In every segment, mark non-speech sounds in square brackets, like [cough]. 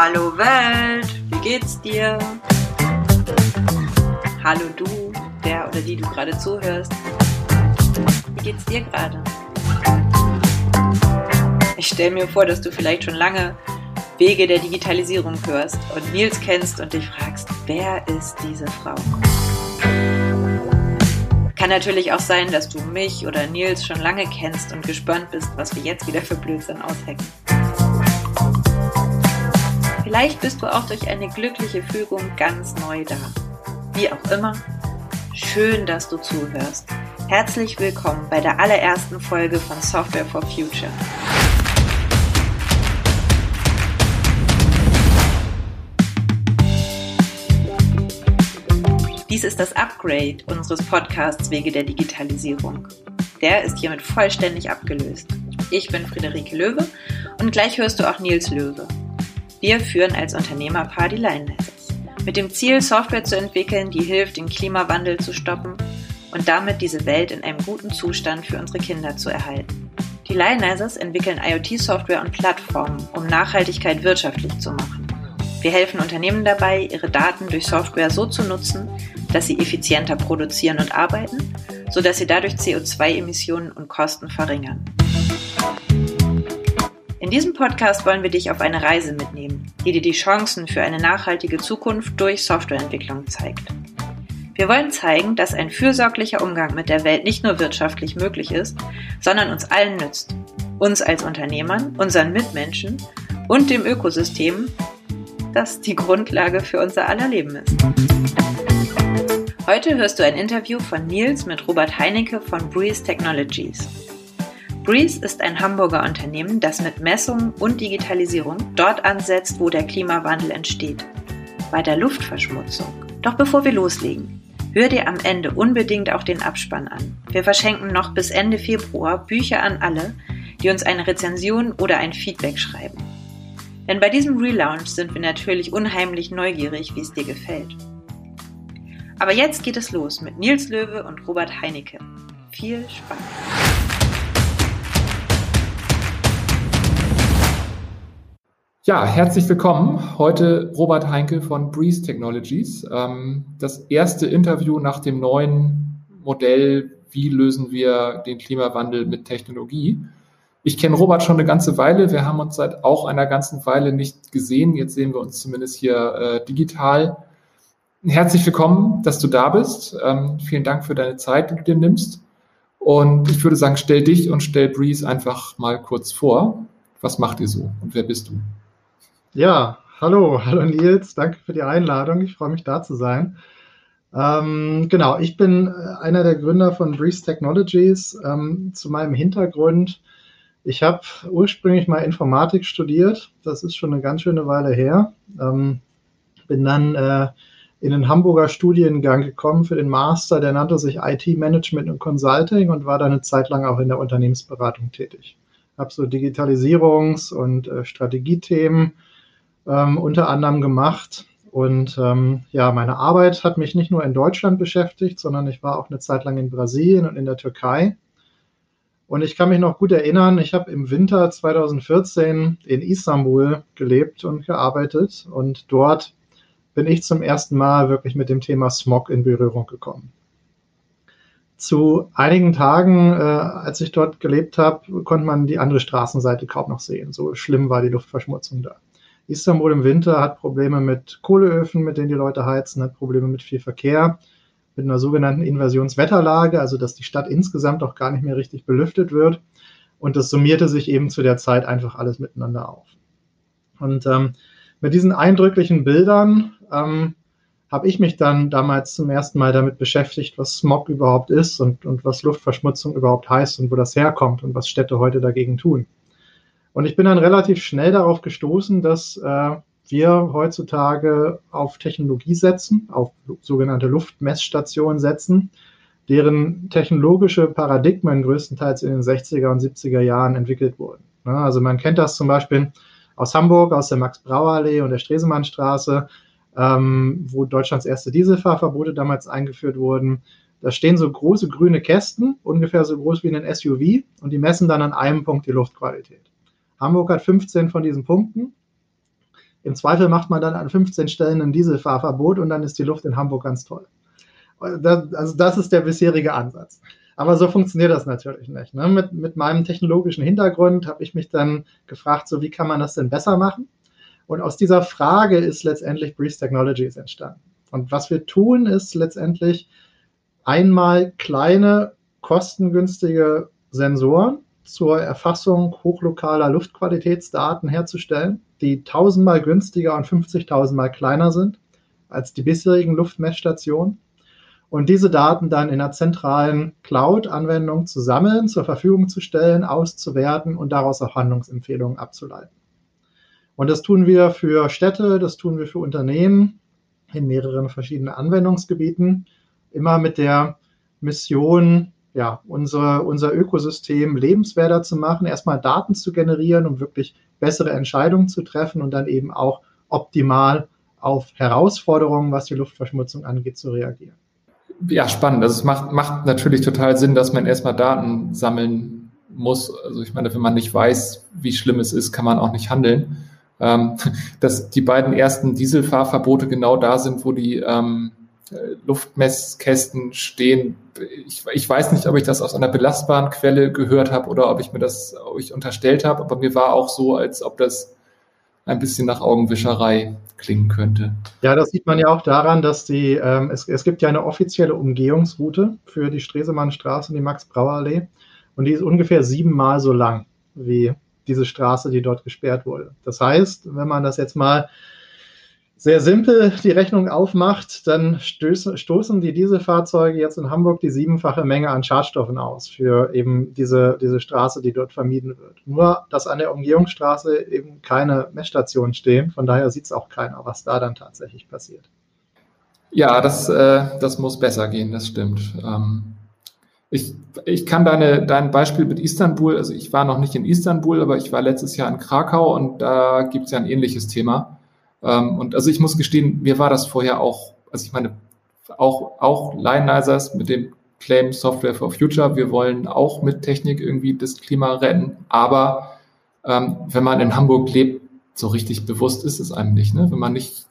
Hallo Welt, wie geht's dir? Hallo du, der oder die du gerade zuhörst. Wie geht's dir gerade? Ich stelle mir vor, dass du vielleicht schon lange Wege der Digitalisierung hörst und Nils kennst und dich fragst, wer ist diese Frau? Kann natürlich auch sein, dass du mich oder Nils schon lange kennst und gespannt bist, was wir jetzt wieder für Blödsinn aushecken. Vielleicht bist du auch durch eine glückliche Fügung ganz neu da. Wie auch immer, schön, dass du zuhörst. Herzlich willkommen bei der allerersten Folge von Software for Future. Dies ist das Upgrade unseres Podcasts Wege der Digitalisierung. Der ist hiermit vollständig abgelöst. Ich bin Friederike Löwe und gleich hörst du auch Nils Löwe. Wir führen als Unternehmerpaar die Lionizers. Mit dem Ziel, Software zu entwickeln, die hilft, den Klimawandel zu stoppen und damit diese Welt in einem guten Zustand für unsere Kinder zu erhalten. Die Lionizers entwickeln IoT-Software und Plattformen, um Nachhaltigkeit wirtschaftlich zu machen. Wir helfen Unternehmen dabei, ihre Daten durch Software so zu nutzen, dass sie effizienter produzieren und arbeiten, sodass sie dadurch CO2-Emissionen und Kosten verringern. In diesem Podcast wollen wir dich auf eine Reise mitnehmen, die dir die Chancen für eine nachhaltige Zukunft durch Softwareentwicklung zeigt. Wir wollen zeigen, dass ein fürsorglicher Umgang mit der Welt nicht nur wirtschaftlich möglich ist, sondern uns allen nützt. Uns als Unternehmern, unseren Mitmenschen und dem Ökosystem, das die Grundlage für unser aller Leben ist. Heute hörst du ein Interview von Nils mit Robert Heinecke von Breeze Technologies. Breeze ist ein Hamburger Unternehmen, das mit Messungen und Digitalisierung dort ansetzt, wo der Klimawandel entsteht, bei der Luftverschmutzung. Doch bevor wir loslegen, hör dir am Ende unbedingt auch den Abspann an. Wir verschenken noch bis Ende Februar Bücher an alle, die uns eine Rezension oder ein Feedback schreiben. Denn bei diesem Relaunch sind wir natürlich unheimlich neugierig, wie es dir gefällt. Aber jetzt geht es los mit Nils Löwe und Robert Heinecke. Viel Spaß! Ja, herzlich willkommen. Heute Robert Heinke von Breeze Technologies. Ähm, das erste Interview nach dem neuen Modell, wie lösen wir den Klimawandel mit Technologie. Ich kenne Robert schon eine ganze Weile. Wir haben uns seit auch einer ganzen Weile nicht gesehen. Jetzt sehen wir uns zumindest hier äh, digital. Herzlich willkommen, dass du da bist. Ähm, vielen Dank für deine Zeit, die du dir nimmst. Und ich würde sagen, stell dich und stell Breeze einfach mal kurz vor. Was macht ihr so und wer bist du? Ja, hallo, hallo Nils, danke für die Einladung. Ich freue mich da zu sein. Ähm, genau, ich bin äh, einer der Gründer von Breeze Technologies. Ähm, zu meinem Hintergrund, ich habe ursprünglich mal Informatik studiert. Das ist schon eine ganz schöne Weile her. Ähm, bin dann äh, in den Hamburger Studiengang gekommen für den Master, der nannte sich IT Management und Consulting und war dann eine Zeit lang auch in der Unternehmensberatung tätig. Habe so Digitalisierungs- und äh, Strategiethemen ähm, unter anderem gemacht. Und ähm, ja, meine Arbeit hat mich nicht nur in Deutschland beschäftigt, sondern ich war auch eine Zeit lang in Brasilien und in der Türkei. Und ich kann mich noch gut erinnern, ich habe im Winter 2014 in Istanbul gelebt und gearbeitet. Und dort bin ich zum ersten Mal wirklich mit dem Thema Smog in Berührung gekommen. Zu einigen Tagen, äh, als ich dort gelebt habe, konnte man die andere Straßenseite kaum noch sehen. So schlimm war die Luftverschmutzung da. Istanbul im Winter hat Probleme mit Kohleöfen, mit denen die Leute heizen, hat Probleme mit viel Verkehr, mit einer sogenannten Inversionswetterlage, also dass die Stadt insgesamt auch gar nicht mehr richtig belüftet wird. Und das summierte sich eben zu der Zeit einfach alles miteinander auf. Und ähm, mit diesen eindrücklichen Bildern ähm, habe ich mich dann damals zum ersten Mal damit beschäftigt, was Smog überhaupt ist und, und was Luftverschmutzung überhaupt heißt und wo das herkommt und was Städte heute dagegen tun. Und ich bin dann relativ schnell darauf gestoßen, dass äh, wir heutzutage auf Technologie setzen, auf sogenannte Luftmessstationen setzen, deren technologische Paradigmen größtenteils in den 60er und 70er Jahren entwickelt wurden. Ja, also man kennt das zum Beispiel aus Hamburg, aus der Max-Brauer-Allee und der Stresemannstraße, ähm, wo Deutschlands erste Dieselfahrverbote damals eingeführt wurden. Da stehen so große grüne Kästen, ungefähr so groß wie ein SUV, und die messen dann an einem Punkt die Luftqualität. Hamburg hat 15 von diesen Punkten. Im Zweifel macht man dann an 15 Stellen ein Dieselfahrverbot und dann ist die Luft in Hamburg ganz toll. Das, also das ist der bisherige Ansatz. Aber so funktioniert das natürlich nicht. Ne? Mit, mit meinem technologischen Hintergrund habe ich mich dann gefragt, so wie kann man das denn besser machen? Und aus dieser Frage ist letztendlich Breeze Technologies entstanden. Und was wir tun, ist letztendlich einmal kleine, kostengünstige Sensoren zur Erfassung hochlokaler Luftqualitätsdaten herzustellen, die tausendmal günstiger und 50.000 Mal kleiner sind als die bisherigen Luftmessstationen. Und diese Daten dann in einer zentralen Cloud-Anwendung zu sammeln, zur Verfügung zu stellen, auszuwerten und daraus auch Handlungsempfehlungen abzuleiten. Und das tun wir für Städte, das tun wir für Unternehmen in mehreren verschiedenen Anwendungsgebieten, immer mit der Mission, ja, unser, unser Ökosystem lebenswerter zu machen, erstmal Daten zu generieren, um wirklich bessere Entscheidungen zu treffen und dann eben auch optimal auf Herausforderungen, was die Luftverschmutzung angeht, zu reagieren. Ja, spannend. Also es macht, macht natürlich total Sinn, dass man erstmal Daten sammeln muss. Also ich meine, wenn man nicht weiß, wie schlimm es ist, kann man auch nicht handeln. Ähm, [laughs] dass die beiden ersten Dieselfahrverbote genau da sind, wo die ähm, Luftmesskästen stehen. Ich, ich, weiß nicht, ob ich das aus einer belastbaren Quelle gehört habe oder ob ich mir das ob unterstellt habe, aber mir war auch so, als ob das ein bisschen nach Augenwischerei klingen könnte. Ja, das sieht man ja auch daran, dass die, ähm, es, es gibt ja eine offizielle Umgehungsroute für die Stresemannstraße und die Max-Brauer-Allee und die ist ungefähr siebenmal so lang wie diese Straße, die dort gesperrt wurde. Das heißt, wenn man das jetzt mal sehr simpel die Rechnung aufmacht, dann stößen, stoßen die Dieselfahrzeuge jetzt in Hamburg die siebenfache Menge an Schadstoffen aus für eben diese, diese Straße, die dort vermieden wird. Nur, dass an der Umgehungsstraße eben keine Messstationen stehen, von daher sieht es auch keiner, was da dann tatsächlich passiert. Ja, das, äh, das muss besser gehen, das stimmt. Ähm, ich, ich kann deine, dein Beispiel mit Istanbul, also ich war noch nicht in Istanbul, aber ich war letztes Jahr in Krakau und da gibt es ja ein ähnliches Thema ähm, und also ich muss gestehen, mir war das vorher auch, also ich meine, auch, auch Lionizers mit dem Claim Software for Future, wir wollen auch mit Technik irgendwie das Klima retten, aber ähm, wenn man in Hamburg lebt, so richtig bewusst ist es einem nicht. Ne? Wenn man nicht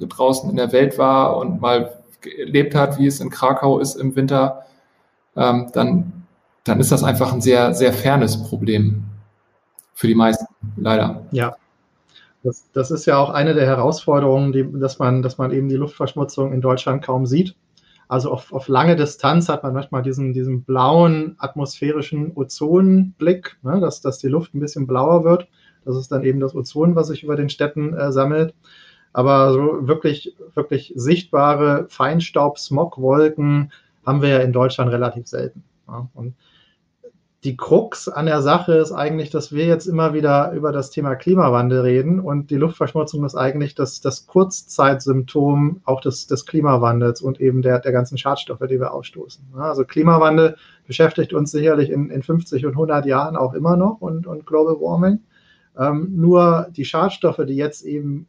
draußen in der Welt war und mal erlebt hat, wie es in Krakau ist im Winter, ähm, dann, dann ist das einfach ein sehr, sehr fernes Problem für die meisten, leider. Ja, das, das ist ja auch eine der Herausforderungen, die, dass, man, dass man eben die Luftverschmutzung in Deutschland kaum sieht. Also auf, auf lange Distanz hat man manchmal diesen, diesen blauen atmosphärischen Ozonblick, ne, dass, dass die Luft ein bisschen blauer wird. Das ist dann eben das Ozon, was sich über den Städten äh, sammelt. Aber so wirklich, wirklich sichtbare Feinstaub-Smogwolken haben wir ja in Deutschland relativ selten. Ja. Und die Krux an der Sache ist eigentlich, dass wir jetzt immer wieder über das Thema Klimawandel reden und die Luftverschmutzung ist eigentlich das, das Kurzzeitsymptom auch des, des Klimawandels und eben der, der ganzen Schadstoffe, die wir ausstoßen. Also Klimawandel beschäftigt uns sicherlich in, in 50 und 100 Jahren auch immer noch und, und Global Warming. Ähm, nur die Schadstoffe, die jetzt eben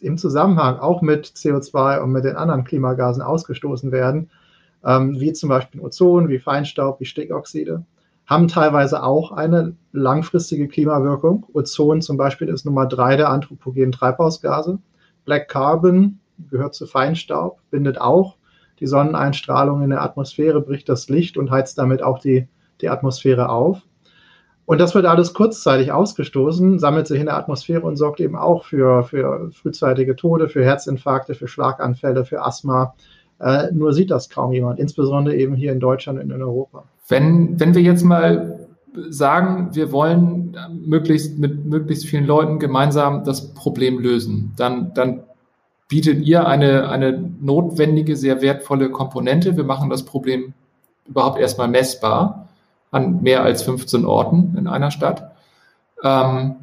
im Zusammenhang auch mit CO2 und mit den anderen Klimagasen ausgestoßen werden, ähm, wie zum Beispiel Ozon, wie Feinstaub, wie Stickoxide, haben teilweise auch eine langfristige Klimawirkung. Ozon zum Beispiel ist Nummer drei der anthropogenen Treibhausgase. Black Carbon gehört zu Feinstaub, bindet auch die Sonneneinstrahlung in der Atmosphäre, bricht das Licht und heizt damit auch die, die Atmosphäre auf. Und das wird alles kurzzeitig ausgestoßen, sammelt sich in der Atmosphäre und sorgt eben auch für, für frühzeitige Tode, für Herzinfarkte, für Schlaganfälle, für Asthma, äh, nur sieht das kaum jemand, insbesondere eben hier in Deutschland und in Europa. Wenn, wenn wir jetzt mal sagen, wir wollen möglichst mit möglichst vielen Leuten gemeinsam das Problem lösen, dann, dann bietet ihr eine, eine notwendige, sehr wertvolle Komponente. Wir machen das Problem überhaupt erstmal messbar an mehr als 15 Orten in einer Stadt. Ähm,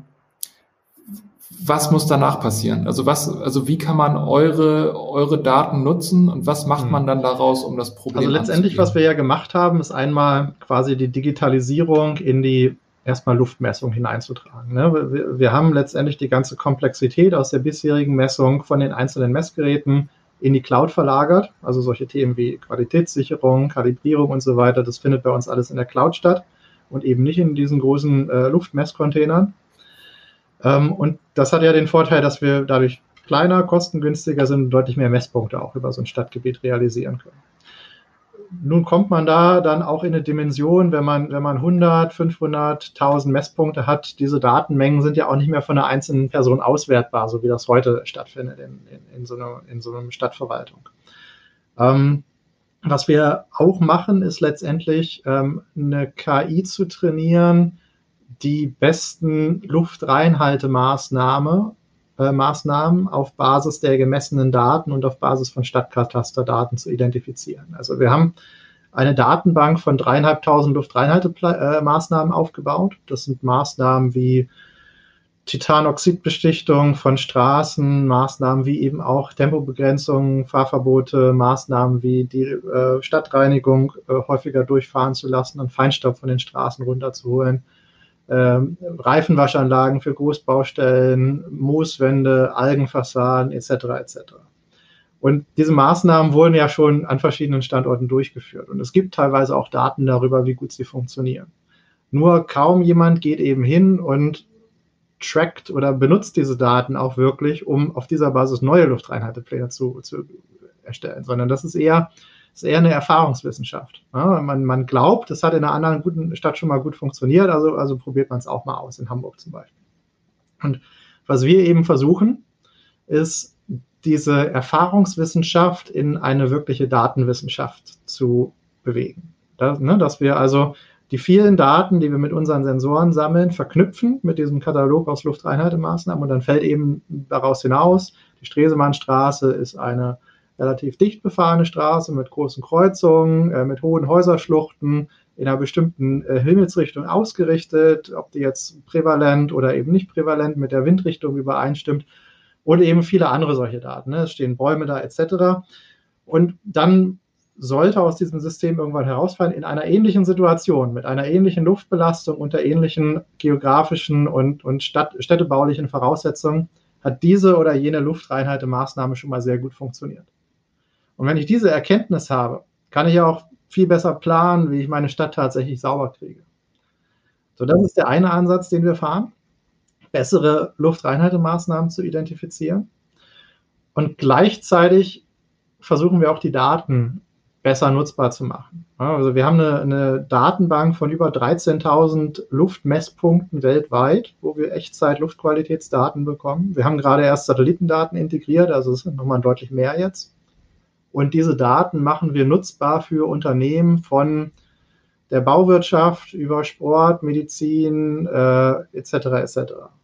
was muss danach passieren? Also was, also wie kann man eure, eure Daten nutzen und was macht man hm. dann daraus, um das Problem Also letztendlich, was wir ja gemacht haben, ist einmal quasi die Digitalisierung in die erstmal Luftmessung hineinzutragen. Ne? Wir, wir haben letztendlich die ganze Komplexität aus der bisherigen Messung von den einzelnen Messgeräten in die Cloud verlagert. Also solche Themen wie Qualitätssicherung, Kalibrierung und so weiter, das findet bei uns alles in der Cloud statt und eben nicht in diesen großen äh, Luftmesscontainern. Ähm, und das hat ja den Vorteil, dass wir dadurch kleiner, kostengünstiger sind und deutlich mehr Messpunkte auch über so ein Stadtgebiet realisieren können. Nun kommt man da dann auch in eine Dimension, wenn man, wenn man 100, 500, 1000 Messpunkte hat, diese Datenmengen sind ja auch nicht mehr von einer einzelnen Person auswertbar, so wie das heute stattfindet in, in, in, so, einer, in so einer Stadtverwaltung. Ähm, was wir auch machen, ist letztendlich ähm, eine KI zu trainieren, die besten Luftreinhaltemaßnahmen äh, Maßnahmen auf Basis der gemessenen Daten und auf Basis von Stadtkatasterdaten zu identifizieren. Also wir haben eine Datenbank von dreieinhalbtausend Luftreinhaltemaßnahmen aufgebaut. Das sind Maßnahmen wie Titanoxidbestichtung von Straßen, Maßnahmen wie eben auch Tempobegrenzung, Fahrverbote, Maßnahmen wie die äh, Stadtreinigung äh, häufiger durchfahren zu lassen und Feinstaub von den Straßen runterzuholen, ähm, Reifenwaschanlagen für Großbaustellen, Mooswände, Algenfassaden etc. etc. Und diese Maßnahmen wurden ja schon an verschiedenen Standorten durchgeführt. Und es gibt teilweise auch Daten darüber, wie gut sie funktionieren. Nur kaum jemand geht eben hin und trackt oder benutzt diese Daten auch wirklich, um auf dieser Basis neue Luftreinhaltepläne zu, zu erstellen, sondern das ist eher ist eher eine Erfahrungswissenschaft. Ja, man, man glaubt, es hat in einer anderen guten Stadt schon mal gut funktioniert, also, also probiert man es auch mal aus, in Hamburg zum Beispiel. Und was wir eben versuchen, ist, diese Erfahrungswissenschaft in eine wirkliche Datenwissenschaft zu bewegen. Das, ne, dass wir also die vielen Daten, die wir mit unseren Sensoren sammeln, verknüpfen mit diesem Katalog aus Luftreinhaltemaßnahmen und dann fällt eben daraus hinaus, die Stresemannstraße ist eine relativ dicht befahrene Straße mit großen Kreuzungen, äh, mit hohen Häuserschluchten in einer bestimmten äh, Himmelsrichtung ausgerichtet, ob die jetzt prävalent oder eben nicht prävalent mit der Windrichtung übereinstimmt und eben viele andere solche Daten. Ne? Es stehen Bäume da etc. Und dann sollte aus diesem System irgendwann herausfallen, in einer ähnlichen Situation, mit einer ähnlichen Luftbelastung, unter ähnlichen geografischen und, und Stadt, städtebaulichen Voraussetzungen, hat diese oder jene Luftreinhaltemaßnahme schon mal sehr gut funktioniert. Und wenn ich diese Erkenntnis habe, kann ich auch viel besser planen, wie ich meine Stadt tatsächlich sauber kriege. So, das ist der eine Ansatz, den wir fahren, bessere Luftreinhaltemaßnahmen zu identifizieren. Und gleichzeitig versuchen wir auch die Daten besser nutzbar zu machen. Also wir haben eine, eine Datenbank von über 13.000 Luftmesspunkten weltweit, wo wir Echtzeit-Luftqualitätsdaten bekommen. Wir haben gerade erst Satellitendaten integriert, also es sind nochmal deutlich mehr jetzt. Und diese Daten machen wir nutzbar für Unternehmen von der Bauwirtschaft über Sport, Medizin äh, etc. etc.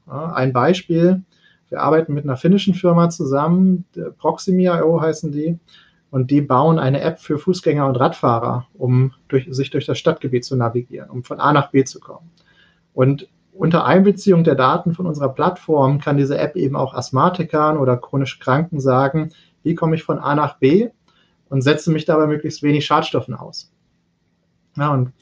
Ja, ein Beispiel, wir arbeiten mit einer finnischen Firma zusammen, Proximia.io heißen die, und die bauen eine App für Fußgänger und Radfahrer, um durch, sich durch das Stadtgebiet zu navigieren, um von A nach B zu kommen. Und unter Einbeziehung der Daten von unserer Plattform kann diese App eben auch Asthmatikern oder chronisch Kranken sagen, wie komme ich von A nach B und setze mich dabei möglichst wenig Schadstoffen aus. Ja, und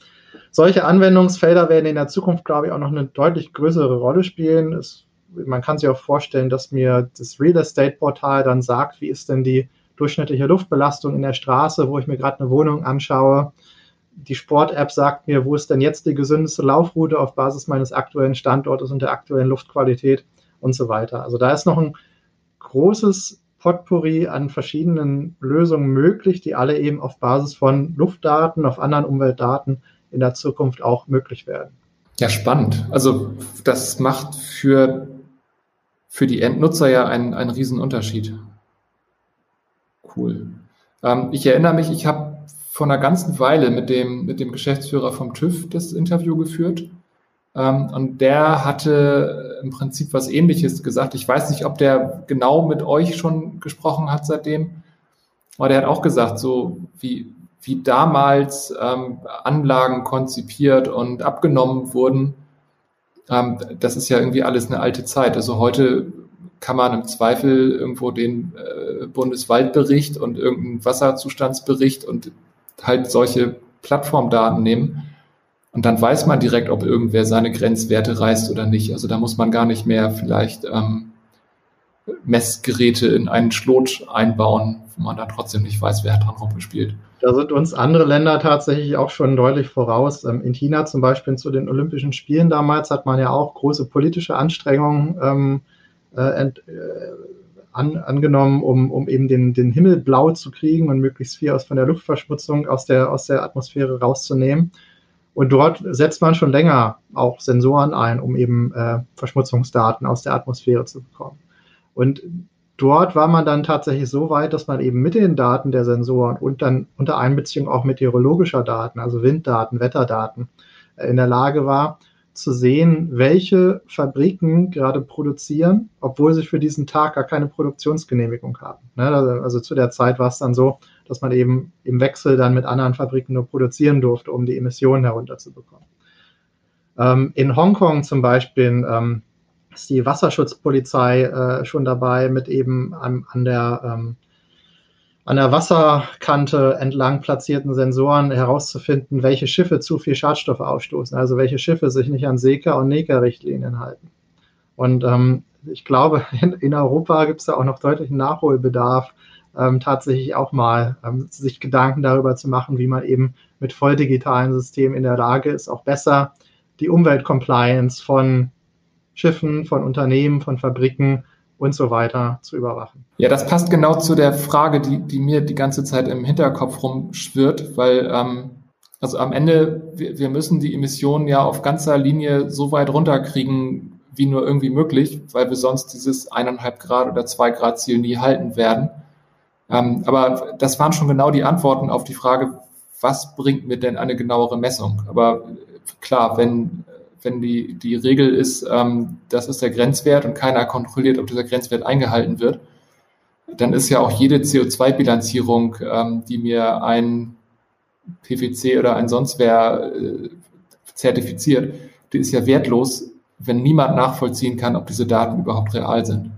solche Anwendungsfelder werden in der Zukunft, glaube ich, auch noch eine deutlich größere Rolle spielen. Es, man kann sich auch vorstellen, dass mir das Real Estate Portal dann sagt, wie ist denn die durchschnittliche Luftbelastung in der Straße, wo ich mir gerade eine Wohnung anschaue. Die Sport-App sagt mir, wo ist denn jetzt die gesündeste Laufroute auf Basis meines aktuellen Standortes und der aktuellen Luftqualität und so weiter. Also da ist noch ein großes Potpourri an verschiedenen Lösungen möglich, die alle eben auf Basis von Luftdaten, auf anderen Umweltdaten in der Zukunft auch möglich werden. Ja, spannend. Also das macht für, für die Endnutzer ja einen, einen riesen Unterschied. Cool. Ähm, ich erinnere mich, ich habe vor einer ganzen Weile mit dem, mit dem Geschäftsführer vom TÜV das Interview geführt. Ähm, und der hatte im Prinzip was Ähnliches gesagt. Ich weiß nicht, ob der genau mit euch schon gesprochen hat seitdem, aber der hat auch gesagt, so wie, wie damals ähm, Anlagen konzipiert und abgenommen wurden, ähm, das ist ja irgendwie alles eine alte Zeit. Also heute kann man im Zweifel irgendwo den äh, Bundeswaldbericht und irgendeinen Wasserzustandsbericht und halt solche Plattformdaten nehmen und dann weiß man direkt, ob irgendwer seine Grenzwerte reißt oder nicht. Also da muss man gar nicht mehr vielleicht ähm, Messgeräte in einen Schlot einbauen, wo man dann trotzdem nicht weiß, wer dran rumgespielt. Da sind uns andere Länder tatsächlich auch schon deutlich voraus. Ähm, in China zum Beispiel zu den Olympischen Spielen damals hat man ja auch große politische Anstrengungen ähm, äh, äh, an, angenommen, um, um eben den, den Himmel blau zu kriegen und möglichst viel aus von der Luftverschmutzung aus der, aus der Atmosphäre rauszunehmen. Und dort setzt man schon länger auch Sensoren ein, um eben äh, Verschmutzungsdaten aus der Atmosphäre zu bekommen. Und dort war man dann tatsächlich so weit, dass man eben mit den Daten der Sensoren und dann unter Einbeziehung auch meteorologischer Daten, also Winddaten, Wetterdaten, äh, in der Lage war, zu sehen, welche Fabriken gerade produzieren, obwohl sie für diesen Tag gar keine Produktionsgenehmigung haben. Ne, also, zu der Zeit war es dann so, dass man eben im Wechsel dann mit anderen Fabriken nur produzieren durfte, um die Emissionen herunterzubekommen. Ähm, in Hongkong zum Beispiel ähm, ist die Wasserschutzpolizei äh, schon dabei, mit eben an, an der ähm, an der Wasserkante entlang platzierten Sensoren herauszufinden, welche Schiffe zu viel Schadstoffe ausstoßen, also welche Schiffe sich nicht an SECA und NECA-Richtlinien halten. Und ähm, ich glaube, [laughs] in, in Europa gibt es da auch noch deutlichen Nachholbedarf, ähm, tatsächlich auch mal ähm, sich Gedanken darüber zu machen, wie man eben mit voll digitalen Systemen in der Lage ist, auch besser die Umweltcompliance von Schiffen, von Unternehmen, von Fabriken und so weiter zu überwachen. Ja, das passt genau zu der Frage, die, die mir die ganze Zeit im Hinterkopf rumschwirrt, weil ähm, also am Ende, wir, wir müssen die Emissionen ja auf ganzer Linie so weit runterkriegen, wie nur irgendwie möglich, weil wir sonst dieses eineinhalb Grad oder zwei Grad Ziel nie halten werden. Ähm, aber das waren schon genau die Antworten auf die Frage, was bringt mir denn eine genauere Messung? Aber klar, wenn wenn die, die Regel ist, ähm, das ist der Grenzwert und keiner kontrolliert, ob dieser Grenzwert eingehalten wird, dann ist ja auch jede CO2-Bilanzierung, ähm, die mir ein PwC oder ein sonst wer äh, zertifiziert, die ist ja wertlos, wenn niemand nachvollziehen kann, ob diese Daten überhaupt real sind.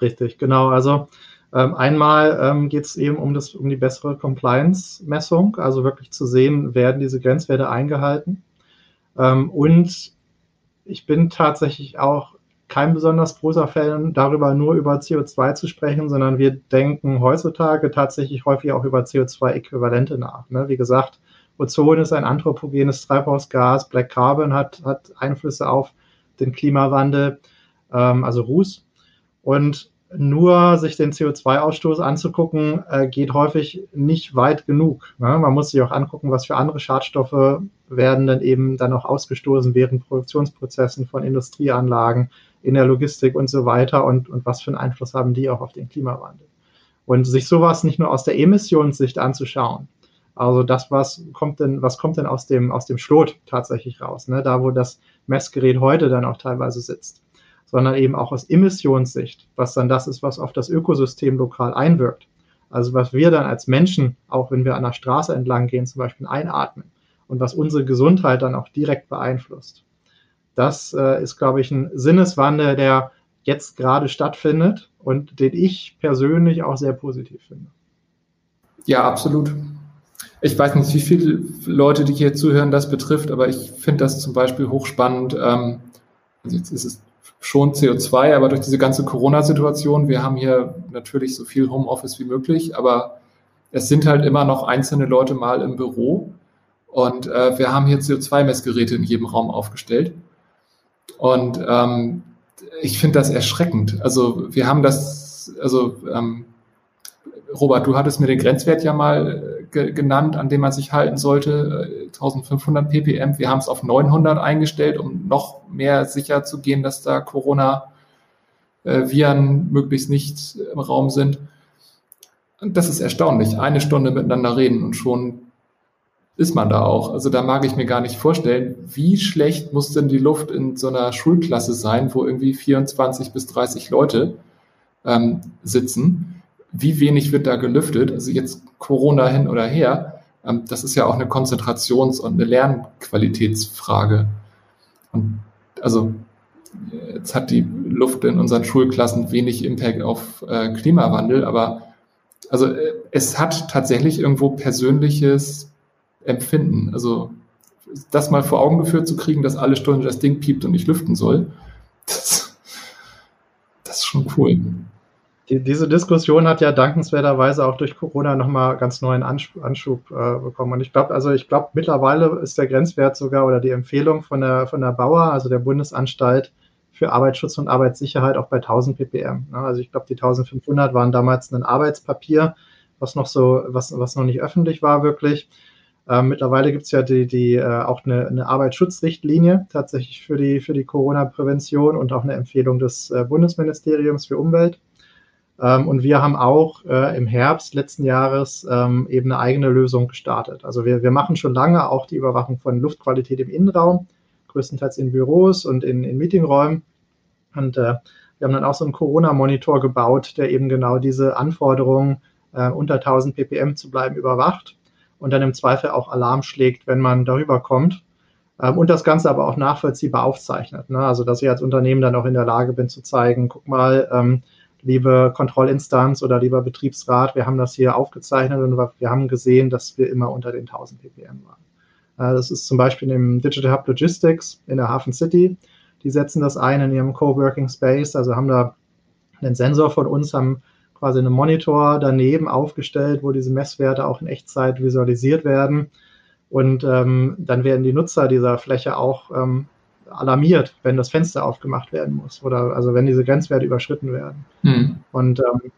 Richtig, genau. Also ähm, einmal ähm, geht es eben um, das, um die bessere Compliance-Messung, also wirklich zu sehen, werden diese Grenzwerte eingehalten. Ähm, und ich bin tatsächlich auch kein besonders großer Fan darüber, nur über CO2 zu sprechen, sondern wir denken heutzutage tatsächlich häufig auch über CO2-Äquivalente nach. Ne? Wie gesagt, Ozon ist ein anthropogenes Treibhausgas, Black Carbon hat, hat Einflüsse auf den Klimawandel, ähm, also Ruß. Und nur sich den CO2-Ausstoß anzugucken, äh, geht häufig nicht weit genug. Ne? Man muss sich auch angucken, was für andere Schadstoffe werden dann eben dann auch ausgestoßen während Produktionsprozessen von Industrieanlagen, in der Logistik und so weiter und, und was für einen Einfluss haben die auch auf den Klimawandel. Und sich sowas nicht nur aus der Emissionssicht anzuschauen, also das, was kommt denn, was kommt denn aus dem, aus dem Schlot tatsächlich raus, ne? da wo das Messgerät heute dann auch teilweise sitzt sondern eben auch aus Emissionssicht, was dann das ist, was auf das Ökosystem lokal einwirkt. Also was wir dann als Menschen, auch wenn wir an der Straße entlang gehen, zum Beispiel einatmen und was unsere Gesundheit dann auch direkt beeinflusst. Das äh, ist, glaube ich, ein Sinneswandel, der jetzt gerade stattfindet und den ich persönlich auch sehr positiv finde. Ja, absolut. Ich weiß nicht, wie viele Leute, die hier zuhören, das betrifft, aber ich finde das zum Beispiel hochspannend. Ähm, also jetzt ist es schon CO2, aber durch diese ganze Corona-Situation, wir haben hier natürlich so viel Homeoffice wie möglich, aber es sind halt immer noch einzelne Leute mal im Büro und äh, wir haben hier CO2-Messgeräte in jedem Raum aufgestellt. Und ähm, ich finde das erschreckend. Also wir haben das, also ähm, Robert, du hattest mir den Grenzwert ja mal äh, ge genannt, an dem man sich halten sollte, 1500 äh, ppm. Wir haben es auf 900 eingestellt, um noch mehr sicher zu gehen, dass da Corona-Viren möglichst nicht im Raum sind. Und das ist erstaunlich. Eine Stunde miteinander reden und schon ist man da auch. Also da mag ich mir gar nicht vorstellen, wie schlecht muss denn die Luft in so einer Schulklasse sein, wo irgendwie 24 bis 30 Leute ähm, sitzen wie wenig wird da gelüftet? Also jetzt Corona hin oder her, ähm, das ist ja auch eine Konzentrations- und eine Lernqualitätsfrage. Und also jetzt hat die Luft in unseren Schulklassen wenig Impact auf äh, Klimawandel, aber also äh, es hat tatsächlich irgendwo persönliches Empfinden. Also das mal vor Augen geführt zu kriegen, dass alle Stunden das Ding piept und ich lüften soll, [laughs] das, das ist schon cool. Die, diese Diskussion hat ja dankenswerterweise auch durch Corona nochmal ganz neuen Anschub, Anschub äh, bekommen. Und ich glaube, also ich glaube, mittlerweile ist der Grenzwert sogar oder die Empfehlung von der, von der Bauer, also der Bundesanstalt für Arbeitsschutz und Arbeitssicherheit, auch bei 1000 ppm. Ne? Also ich glaube, die 1500 waren damals ein Arbeitspapier, was noch so, was, was noch nicht öffentlich war wirklich. Ähm, mittlerweile gibt es ja die, die, äh, auch eine, eine Arbeitsschutzrichtlinie tatsächlich für die, für die Corona-Prävention und auch eine Empfehlung des äh, Bundesministeriums für Umwelt. Ähm, und wir haben auch äh, im Herbst letzten Jahres ähm, eben eine eigene Lösung gestartet. Also wir, wir machen schon lange auch die Überwachung von Luftqualität im Innenraum, größtenteils in Büros und in, in Meetingräumen. Und äh, wir haben dann auch so einen Corona-Monitor gebaut, der eben genau diese Anforderungen, äh, unter 1000 ppm zu bleiben, überwacht und dann im Zweifel auch Alarm schlägt, wenn man darüber kommt. Ähm, und das Ganze aber auch nachvollziehbar aufzeichnet. Ne? Also, dass ich als Unternehmen dann auch in der Lage bin zu zeigen, guck mal, liebe Kontrollinstanz oder lieber Betriebsrat, wir haben das hier aufgezeichnet und wir haben gesehen, dass wir immer unter den 1000 ppm waren. Äh, das ist zum Beispiel im Digital Hub Logistics in der Hafen City. Die setzen das ein in ihrem Coworking Space, also haben da einen Sensor von uns, haben quasi einen Monitor daneben aufgestellt, wo diese Messwerte auch in Echtzeit visualisiert werden. Und ähm, dann werden die Nutzer dieser Fläche auch ähm, alarmiert, wenn das Fenster aufgemacht werden muss oder also wenn diese Grenzwerte überschritten werden. Mhm. Und ähm,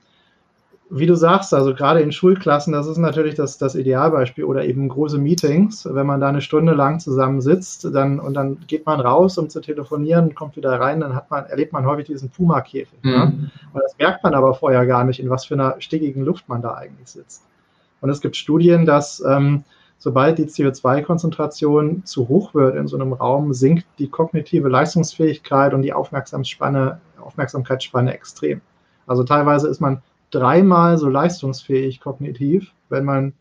wie du sagst, also gerade in Schulklassen, das ist natürlich das, das Idealbeispiel oder eben große Meetings, wenn man da eine Stunde lang zusammen sitzt dann, und dann geht man raus, um zu telefonieren, kommt wieder rein, dann hat man, erlebt man häufig diesen Puma-Käfig. Mhm. Ne? Und das merkt man aber vorher gar nicht, in was für einer stickigen Luft man da eigentlich sitzt. Und es gibt Studien, dass ähm, sobald die CO2-Konzentration zu hoch wird in so einem Raum, sinkt die kognitive Leistungsfähigkeit und die Aufmerksamkeitsspanne, Aufmerksamkeitsspanne extrem. Also teilweise ist man dreimal so leistungsfähig kognitiv, wenn man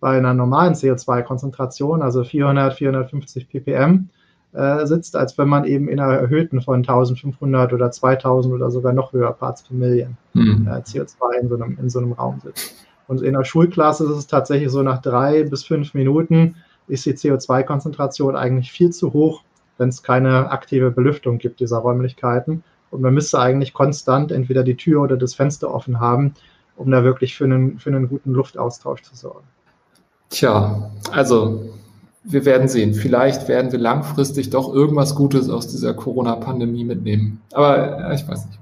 bei einer normalen CO2-Konzentration, also 400, 450 ppm, äh, sitzt, als wenn man eben in einer erhöhten von 1500 oder 2000 oder sogar noch höher Parts per Million mhm. äh, CO2 in so, einem, in so einem Raum sitzt. Und in der Schulklasse ist es tatsächlich so, nach drei bis fünf Minuten ist die CO2-Konzentration eigentlich viel zu hoch, wenn es keine aktive Belüftung gibt dieser Räumlichkeiten. Und man müsste eigentlich konstant entweder die Tür oder das Fenster offen haben, um da wirklich für einen, für einen guten Luftaustausch zu sorgen. Tja, also wir werden sehen. Vielleicht werden wir langfristig doch irgendwas Gutes aus dieser Corona-Pandemie mitnehmen. Aber ich weiß nicht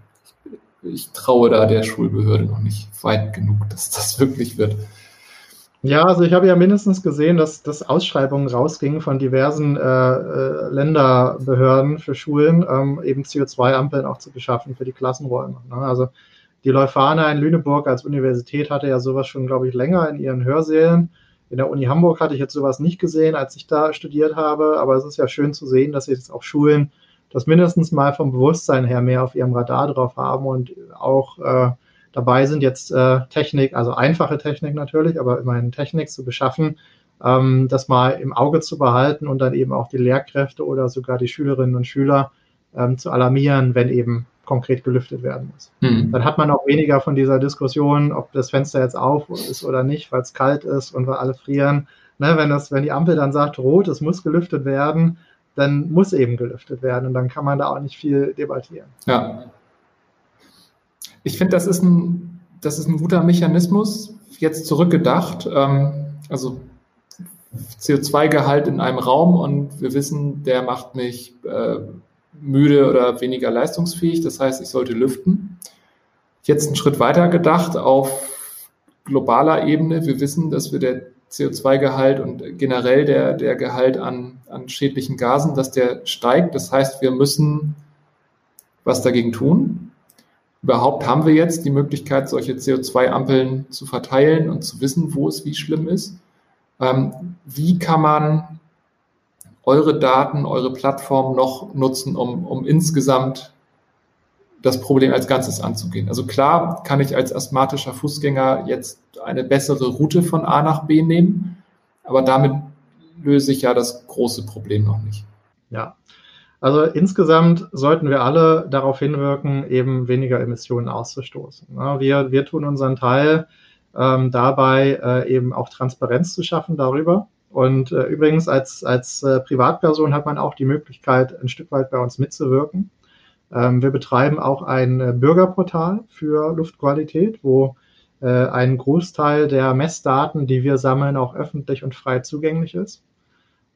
ich traue da der Schulbehörde noch nicht weit genug, dass das [laughs] wirklich wird. Ja, also ich habe ja mindestens gesehen, dass, dass Ausschreibungen rausgingen von diversen äh, äh, Länderbehörden für Schulen, ähm, eben CO2-Ampeln auch zu beschaffen für die Klassenräume. Ne? Also die Leuphana in Lüneburg als Universität hatte ja sowas schon, glaube ich, länger in ihren Hörsälen. In der Uni Hamburg hatte ich jetzt sowas nicht gesehen, als ich da studiert habe, aber es ist ja schön zu sehen, dass jetzt auch Schulen das mindestens mal vom Bewusstsein her mehr auf ihrem Radar drauf haben und auch äh, dabei sind, jetzt äh, Technik, also einfache Technik natürlich, aber immerhin Technik zu beschaffen, ähm, das mal im Auge zu behalten und dann eben auch die Lehrkräfte oder sogar die Schülerinnen und Schüler ähm, zu alarmieren, wenn eben konkret gelüftet werden muss. Mhm. Dann hat man auch weniger von dieser Diskussion, ob das Fenster jetzt auf ist oder nicht, weil es kalt ist und wir alle frieren. Ne, wenn, das, wenn die Ampel dann sagt, rot, es muss gelüftet werden, dann muss eben gelüftet werden und dann kann man da auch nicht viel debattieren. Ja. Ich finde, das ist ein, das ist ein guter Mechanismus, jetzt zurückgedacht. Ähm, also CO2-Gehalt in einem Raum und wir wissen, der macht mich äh, müde oder weniger leistungsfähig. Das heißt, ich sollte lüften. Jetzt einen Schritt weiter gedacht auf globaler Ebene. Wir wissen, dass wir der CO2-Gehalt und generell der, der Gehalt an, an schädlichen Gasen, dass der steigt. Das heißt, wir müssen was dagegen tun. Überhaupt haben wir jetzt die Möglichkeit, solche CO2-Ampeln zu verteilen und zu wissen, wo es wie schlimm ist. Ähm, wie kann man eure Daten, eure Plattform noch nutzen, um, um insgesamt das Problem als Ganzes anzugehen. Also klar kann ich als asthmatischer Fußgänger jetzt eine bessere Route von A nach B nehmen, aber damit löse ich ja das große Problem noch nicht. Ja, also insgesamt sollten wir alle darauf hinwirken, eben weniger Emissionen auszustoßen. Wir, wir tun unseren Teil ähm, dabei, äh, eben auch Transparenz zu schaffen darüber. Und äh, übrigens als, als äh, Privatperson hat man auch die Möglichkeit, ein Stück weit bei uns mitzuwirken. Ähm, wir betreiben auch ein äh, Bürgerportal für Luftqualität, wo äh, ein Großteil der Messdaten, die wir sammeln, auch öffentlich und frei zugänglich ist.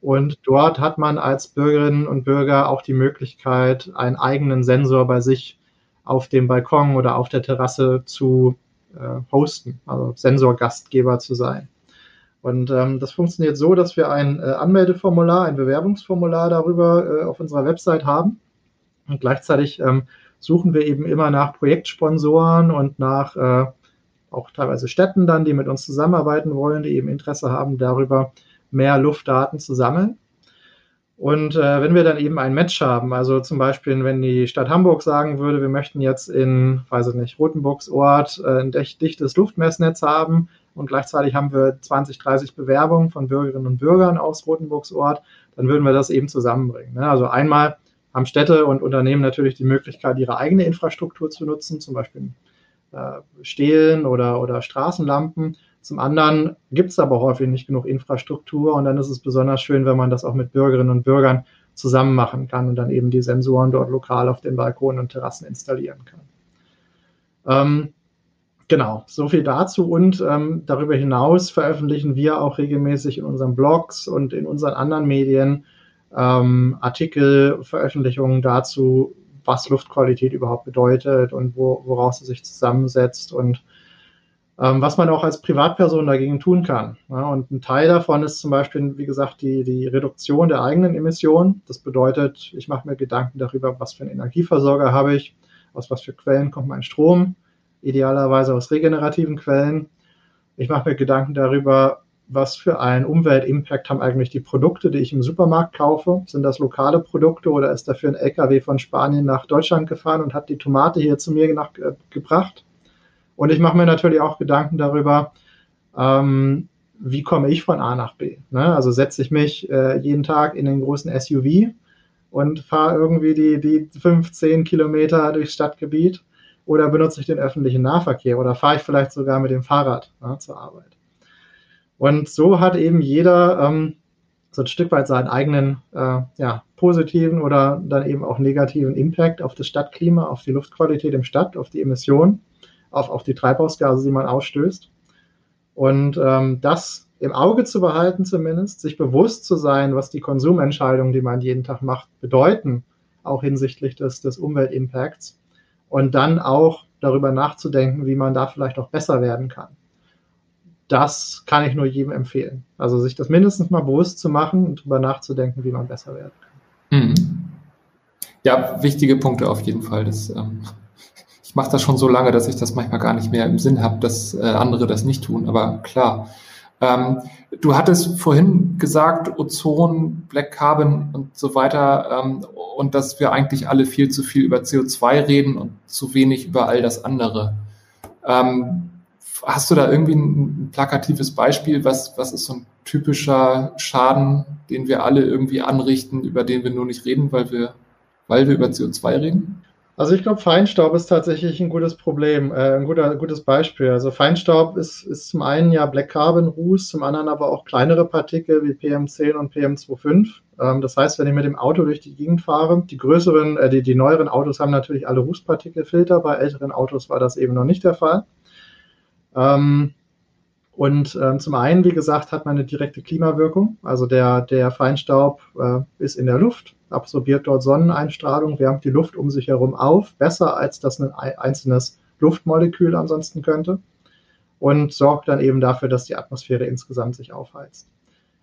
Und dort hat man als Bürgerinnen und Bürger auch die Möglichkeit, einen eigenen Sensor bei sich auf dem Balkon oder auf der Terrasse zu äh, hosten, also Sensorgastgeber zu sein. Und ähm, das funktioniert so, dass wir ein äh, Anmeldeformular, ein Bewerbungsformular darüber äh, auf unserer Website haben. Und gleichzeitig ähm, suchen wir eben immer nach Projektsponsoren und nach äh, auch teilweise Städten dann, die mit uns zusammenarbeiten wollen, die eben Interesse haben, darüber mehr Luftdaten zu sammeln. Und äh, wenn wir dann eben ein Match haben, also zum Beispiel, wenn die Stadt Hamburg sagen würde, wir möchten jetzt in, weiß ich nicht, Rotenburgs Ort äh, ein dichtes Luftmessnetz haben und gleichzeitig haben wir 20, 30 Bewerbungen von Bürgerinnen und Bürgern aus Rotenburgs Ort, dann würden wir das eben zusammenbringen. Ne? Also einmal haben Städte und Unternehmen natürlich die Möglichkeit, ihre eigene Infrastruktur zu nutzen, zum Beispiel äh, Stehlen oder, oder Straßenlampen. Zum anderen gibt es aber häufig nicht genug Infrastruktur und dann ist es besonders schön, wenn man das auch mit Bürgerinnen und Bürgern zusammen machen kann und dann eben die Sensoren dort lokal auf den Balkonen und Terrassen installieren kann. Ähm, genau, so viel dazu und ähm, darüber hinaus veröffentlichen wir auch regelmäßig in unseren Blogs und in unseren anderen Medien ähm, Artikel, Veröffentlichungen dazu, was Luftqualität überhaupt bedeutet und wo, woraus sie sich zusammensetzt und ähm, was man auch als Privatperson dagegen tun kann. Ja, und ein Teil davon ist zum Beispiel, wie gesagt, die, die Reduktion der eigenen Emissionen. Das bedeutet, ich mache mir Gedanken darüber, was für einen Energieversorger habe ich, aus was für Quellen kommt mein Strom, idealerweise aus regenerativen Quellen. Ich mache mir Gedanken darüber, was für einen Umweltimpact haben eigentlich die Produkte, die ich im Supermarkt kaufe? Sind das lokale Produkte oder ist dafür ein LKW von Spanien nach Deutschland gefahren und hat die Tomate hier zu mir nach, äh, gebracht? Und ich mache mir natürlich auch Gedanken darüber, ähm, wie komme ich von A nach B? Ne? Also setze ich mich äh, jeden Tag in den großen SUV und fahre irgendwie die, die 15 Kilometer durchs Stadtgebiet oder benutze ich den öffentlichen Nahverkehr oder fahre ich vielleicht sogar mit dem Fahrrad ne, zur Arbeit? Und so hat eben jeder ähm, so ein Stück weit seinen eigenen äh, ja, positiven oder dann eben auch negativen Impact auf das Stadtklima, auf die Luftqualität im Stadt, auf die Emissionen auf, auf die Treibhausgase, die man ausstößt. Und ähm, das im Auge zu behalten zumindest, sich bewusst zu sein, was die Konsumentscheidungen, die man jeden Tag macht, bedeuten, auch hinsichtlich des, des Umweltimpacts. Und dann auch darüber nachzudenken, wie man da vielleicht auch besser werden kann. Das kann ich nur jedem empfehlen. Also sich das mindestens mal bewusst zu machen und darüber nachzudenken, wie man besser werden kann. Mhm. Ja, wichtige Punkte auf jeden Fall. Das ähm, [laughs] ich mache das schon so lange, dass ich das manchmal gar nicht mehr im Sinn habe, dass äh, andere das nicht tun. Aber klar. Ähm, du hattest vorhin gesagt, Ozon, Black Carbon und so weiter ähm, und dass wir eigentlich alle viel zu viel über CO2 reden und zu wenig über all das andere. Ähm, hast du da irgendwie ein, plakatives Beispiel? Was, was ist so ein typischer Schaden, den wir alle irgendwie anrichten, über den wir nur nicht reden, weil wir, weil wir über CO2 reden? Also ich glaube, Feinstaub ist tatsächlich ein gutes Problem, äh, ein guter, gutes Beispiel. Also Feinstaub ist, ist zum einen ja Black Carbon Ruß, zum anderen aber auch kleinere Partikel wie PM10 und PM25. Ähm, das heißt, wenn ich mit dem Auto durch die Gegend fahre, die größeren, äh, die, die neueren Autos haben natürlich alle Rußpartikelfilter, bei älteren Autos war das eben noch nicht der Fall. Ähm, und ähm, zum einen, wie gesagt, hat man eine direkte Klimawirkung. Also der, der Feinstaub äh, ist in der Luft, absorbiert dort Sonneneinstrahlung, wärmt die Luft um sich herum auf, besser als das ein einzelnes Luftmolekül ansonsten könnte. Und sorgt dann eben dafür, dass die Atmosphäre insgesamt sich aufheizt.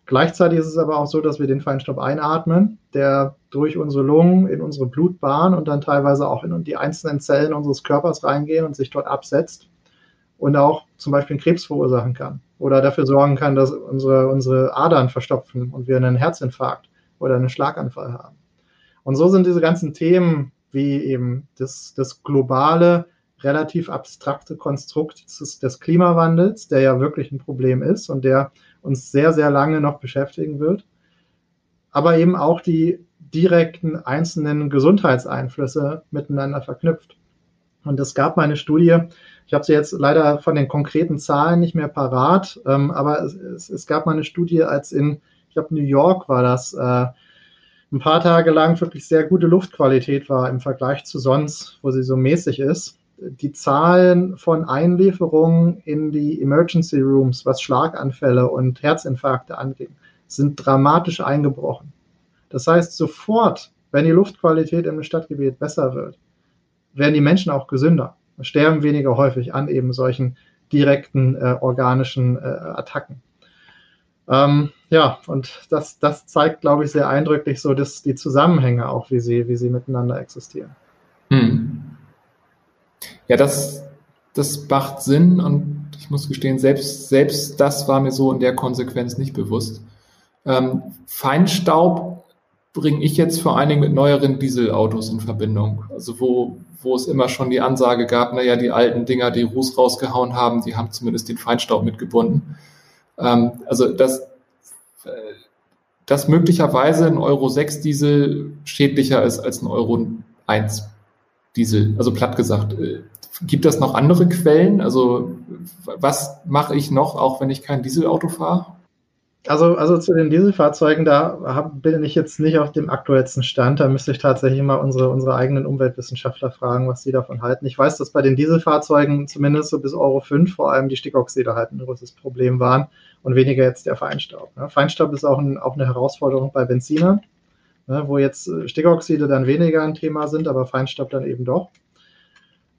Gleichzeitig ist es aber auch so, dass wir den Feinstaub einatmen, der durch unsere Lungen in unsere Blutbahn und dann teilweise auch in die einzelnen Zellen unseres Körpers reingehen und sich dort absetzt und auch zum Beispiel Krebs verursachen kann oder dafür sorgen kann, dass unsere, unsere Adern verstopfen und wir einen Herzinfarkt oder einen Schlaganfall haben. Und so sind diese ganzen Themen wie eben das, das globale, relativ abstrakte Konstrukt des, des Klimawandels, der ja wirklich ein Problem ist und der uns sehr, sehr lange noch beschäftigen wird, aber eben auch die direkten einzelnen Gesundheitseinflüsse miteinander verknüpft. Und es gab mal eine Studie, ich habe sie jetzt leider von den konkreten Zahlen nicht mehr parat, ähm, aber es, es, es, gab mal eine Studie, als in, ich glaube, New York war das, äh, ein paar Tage lang wirklich sehr gute Luftqualität war im Vergleich zu sonst, wo sie so mäßig ist. Die Zahlen von Einlieferungen in die Emergency Rooms, was Schlaganfälle und Herzinfarkte angeht, sind dramatisch eingebrochen. Das heißt, sofort, wenn die Luftqualität im Stadtgebiet besser wird, werden die Menschen auch gesünder, sterben weniger häufig an eben solchen direkten äh, organischen äh, Attacken. Ähm, ja, und das, das zeigt, glaube ich, sehr eindrücklich so dass die Zusammenhänge auch, wie sie, wie sie miteinander existieren. Hm. Ja, das, das macht Sinn und ich muss gestehen, selbst, selbst das war mir so in der Konsequenz nicht bewusst. Ähm, Feinstaub bringe ich jetzt vor allen Dingen mit neueren Dieselautos in Verbindung. Also wo, wo es immer schon die Ansage gab, naja, die alten Dinger, die Ruß rausgehauen haben, die haben zumindest den Feinstaub mitgebunden. Ähm, also das, äh, dass möglicherweise ein Euro 6 Diesel schädlicher ist als ein Euro 1 Diesel. Also platt gesagt, äh, gibt es noch andere Quellen? Also was mache ich noch, auch wenn ich kein Dieselauto fahre? Also, also zu den Dieselfahrzeugen, da hab, bin ich jetzt nicht auf dem aktuellsten Stand. Da müsste ich tatsächlich mal unsere, unsere eigenen Umweltwissenschaftler fragen, was sie davon halten. Ich weiß, dass bei den Dieselfahrzeugen zumindest so bis Euro 5 vor allem die Stickoxide halt ein großes Problem waren und weniger jetzt der Feinstaub. Ne? Feinstaub ist auch, ein, auch eine Herausforderung bei Benzinern, ne? wo jetzt Stickoxide dann weniger ein Thema sind, aber Feinstaub dann eben doch.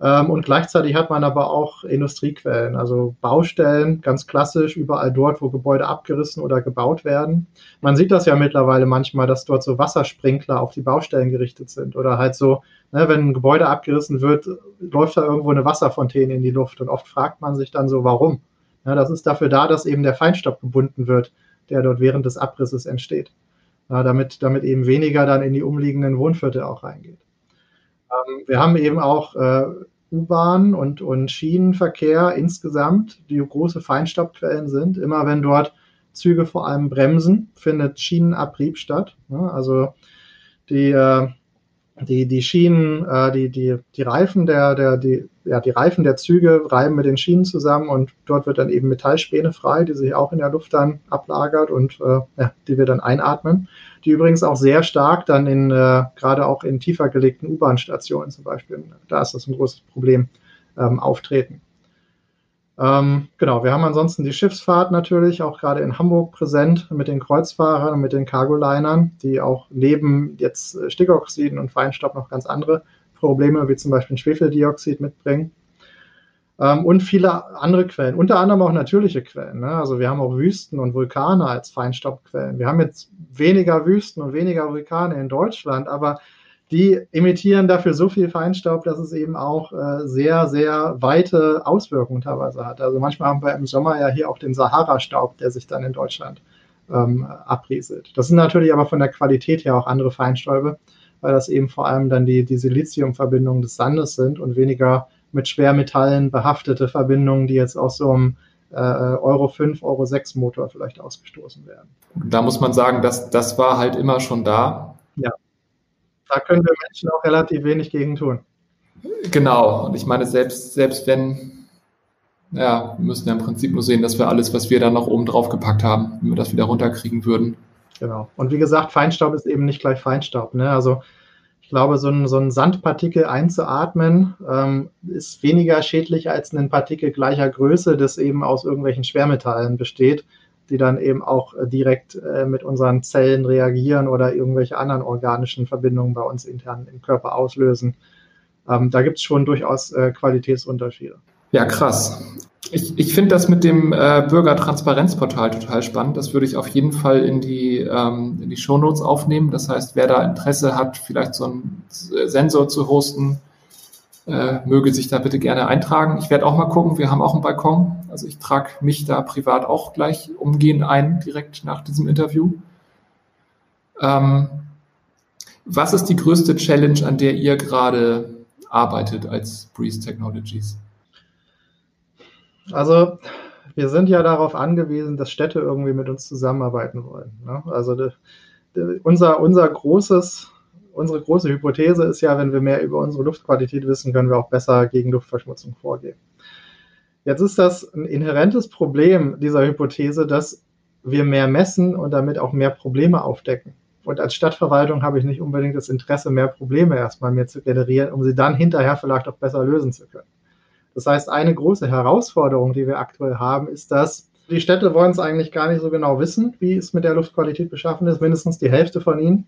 Ähm, und gleichzeitig hat man aber auch Industriequellen, also Baustellen, ganz klassisch, überall dort, wo Gebäude abgerissen oder gebaut werden. Man sieht das ja mittlerweile manchmal, dass dort so Wassersprinkler auf die Baustellen gerichtet sind oder halt so, ne, wenn ein Gebäude abgerissen wird, läuft da irgendwo eine Wasserfontäne in die Luft und oft fragt man sich dann so, warum? Ja, das ist dafür da, dass eben der Feinstaub gebunden wird, der dort während des Abrisses entsteht, ja, damit, damit eben weniger dann in die umliegenden Wohnviertel auch reingeht. Ähm, wir haben eben auch äh, U-Bahn und, und Schienenverkehr insgesamt, die große Feinstaubquellen sind. Immer wenn dort Züge vor allem bremsen, findet Schienenabrieb statt. Ja, also die, äh, die, die Schienen, äh, die, die, die Reifen der, der, die, ja, die Reifen der Züge reiben mit den Schienen zusammen und dort wird dann eben Metallspäne frei, die sich auch in der Luft dann ablagert und äh, ja, die wir dann einatmen. Die übrigens auch sehr stark dann in, äh, gerade auch in tiefer gelegten U-Bahn-Stationen zum Beispiel, da ist das ein großes Problem, ähm, auftreten. Ähm, genau, wir haben ansonsten die Schiffsfahrt natürlich, auch gerade in Hamburg präsent mit den Kreuzfahrern und mit den Cargolinern, die auch neben jetzt äh, Stickoxiden und Feinstaub noch ganz andere Probleme wie zum Beispiel Schwefeldioxid mitbringen. Ähm, und viele andere Quellen, unter anderem auch natürliche Quellen. Ne? Also wir haben auch Wüsten und Vulkane als Feinstaubquellen. Wir haben jetzt weniger Wüsten und weniger Vulkane in Deutschland, aber die emittieren dafür so viel Feinstaub, dass es eben auch äh, sehr, sehr weite Auswirkungen teilweise hat. Also manchmal haben wir im Sommer ja hier auch den Sahara-Staub, der sich dann in Deutschland ähm, abrieselt. Das sind natürlich aber von der Qualität her auch andere Feinstäube, weil das eben vor allem dann die, die Siliziumverbindungen des Sandes sind und weniger mit Schwermetallen behaftete Verbindungen, die jetzt aus so einem äh, Euro 5, Euro 6 Motor vielleicht ausgestoßen werden. Da muss man sagen, dass das war halt immer schon da. Ja da können wir Menschen auch relativ wenig gegen tun. Genau. Und ich meine, selbst, selbst wenn, ja, wir müssen ja im Prinzip nur sehen, dass wir alles, was wir da noch oben drauf gepackt haben, wenn wir das wieder runterkriegen würden. Genau. Und wie gesagt, Feinstaub ist eben nicht gleich Feinstaub. Ne? Also ich glaube, so ein, so ein Sandpartikel einzuatmen ähm, ist weniger schädlich als ein Partikel gleicher Größe, das eben aus irgendwelchen Schwermetallen besteht die dann eben auch äh, direkt äh, mit unseren Zellen reagieren oder irgendwelche anderen organischen Verbindungen bei uns intern im Körper auslösen. Ähm, da gibt es schon durchaus äh, Qualitätsunterschiede. Ja, krass. Ich, ich finde das mit dem äh, Bürgertransparenzportal total spannend. Das würde ich auf jeden Fall in die, ähm, in die Shownotes aufnehmen. Das heißt, wer da Interesse hat, vielleicht so einen Sensor zu hosten, äh, möge sich da bitte gerne eintragen. Ich werde auch mal gucken, wir haben auch einen Balkon. Also ich trage mich da privat auch gleich umgehend ein, direkt nach diesem Interview. Ähm, was ist die größte Challenge, an der ihr gerade arbeitet als Breeze Technologies? Also wir sind ja darauf angewiesen, dass Städte irgendwie mit uns zusammenarbeiten wollen. Ne? Also de, de, unser, unser großes unsere große Hypothese ist ja, wenn wir mehr über unsere Luftqualität wissen, können wir auch besser gegen Luftverschmutzung vorgehen. Jetzt ist das ein inhärentes Problem dieser Hypothese, dass wir mehr messen und damit auch mehr Probleme aufdecken. und als Stadtverwaltung habe ich nicht unbedingt das Interesse, mehr Probleme erstmal mir zu generieren, um sie dann hinterher vielleicht auch besser lösen zu können. Das heißt, eine große Herausforderung, die wir aktuell haben, ist, dass die Städte wollen es eigentlich gar nicht so genau wissen, wie es mit der Luftqualität beschaffen ist, mindestens die Hälfte von ihnen,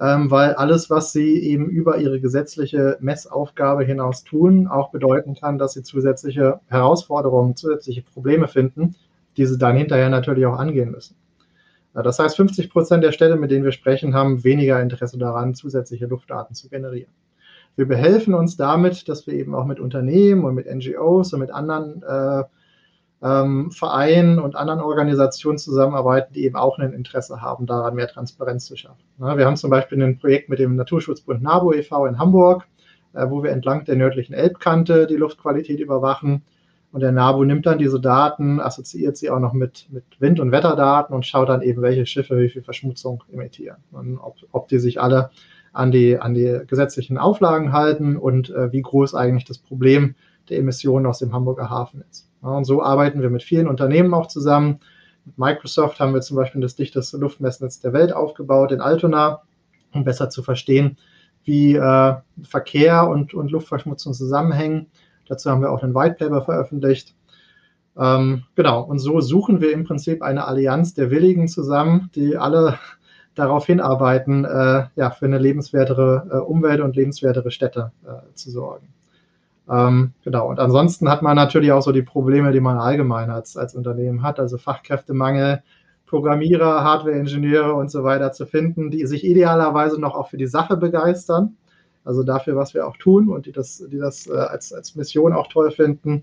ähm, weil alles, was sie eben über ihre gesetzliche Messaufgabe hinaus tun, auch bedeuten kann, dass sie zusätzliche Herausforderungen, zusätzliche Probleme finden, die sie dann hinterher natürlich auch angehen müssen. Das heißt, 50 Prozent der Städte, mit denen wir sprechen, haben weniger Interesse daran, zusätzliche Luftdaten zu generieren. Wir behelfen uns damit, dass wir eben auch mit Unternehmen und mit NGOs und mit anderen äh, ähm, Vereinen und anderen Organisationen zusammenarbeiten, die eben auch ein Interesse haben, daran mehr Transparenz zu schaffen. Ja, wir haben zum Beispiel ein Projekt mit dem Naturschutzbund NABU e.V. in Hamburg, äh, wo wir entlang der nördlichen Elbkante die Luftqualität überwachen. Und der NABU nimmt dann diese Daten, assoziiert sie auch noch mit, mit Wind- und Wetterdaten und schaut dann eben, welche Schiffe wie viel Verschmutzung emittieren und ob, ob die sich alle an die, an die gesetzlichen Auflagen halten und äh, wie groß eigentlich das Problem der Emissionen aus dem Hamburger Hafen ist. Ja, und so arbeiten wir mit vielen Unternehmen auch zusammen. Mit Microsoft haben wir zum Beispiel das dichteste Luftmessnetz der Welt aufgebaut in Altona, um besser zu verstehen, wie äh, Verkehr und, und Luftverschmutzung zusammenhängen. Dazu haben wir auch ein White Paper veröffentlicht. Ähm, genau, und so suchen wir im Prinzip eine Allianz der Willigen zusammen, die alle darauf hinarbeiten, äh, ja, für eine lebenswertere äh, Umwelt und lebenswertere Städte äh, zu sorgen. Ähm, genau. Und ansonsten hat man natürlich auch so die Probleme, die man allgemein als, als Unternehmen hat, also Fachkräftemangel, Programmierer, Hardware-Ingenieure und so weiter zu finden, die sich idealerweise noch auch für die Sache begeistern, also dafür, was wir auch tun und die das, die das äh, als, als Mission auch toll finden.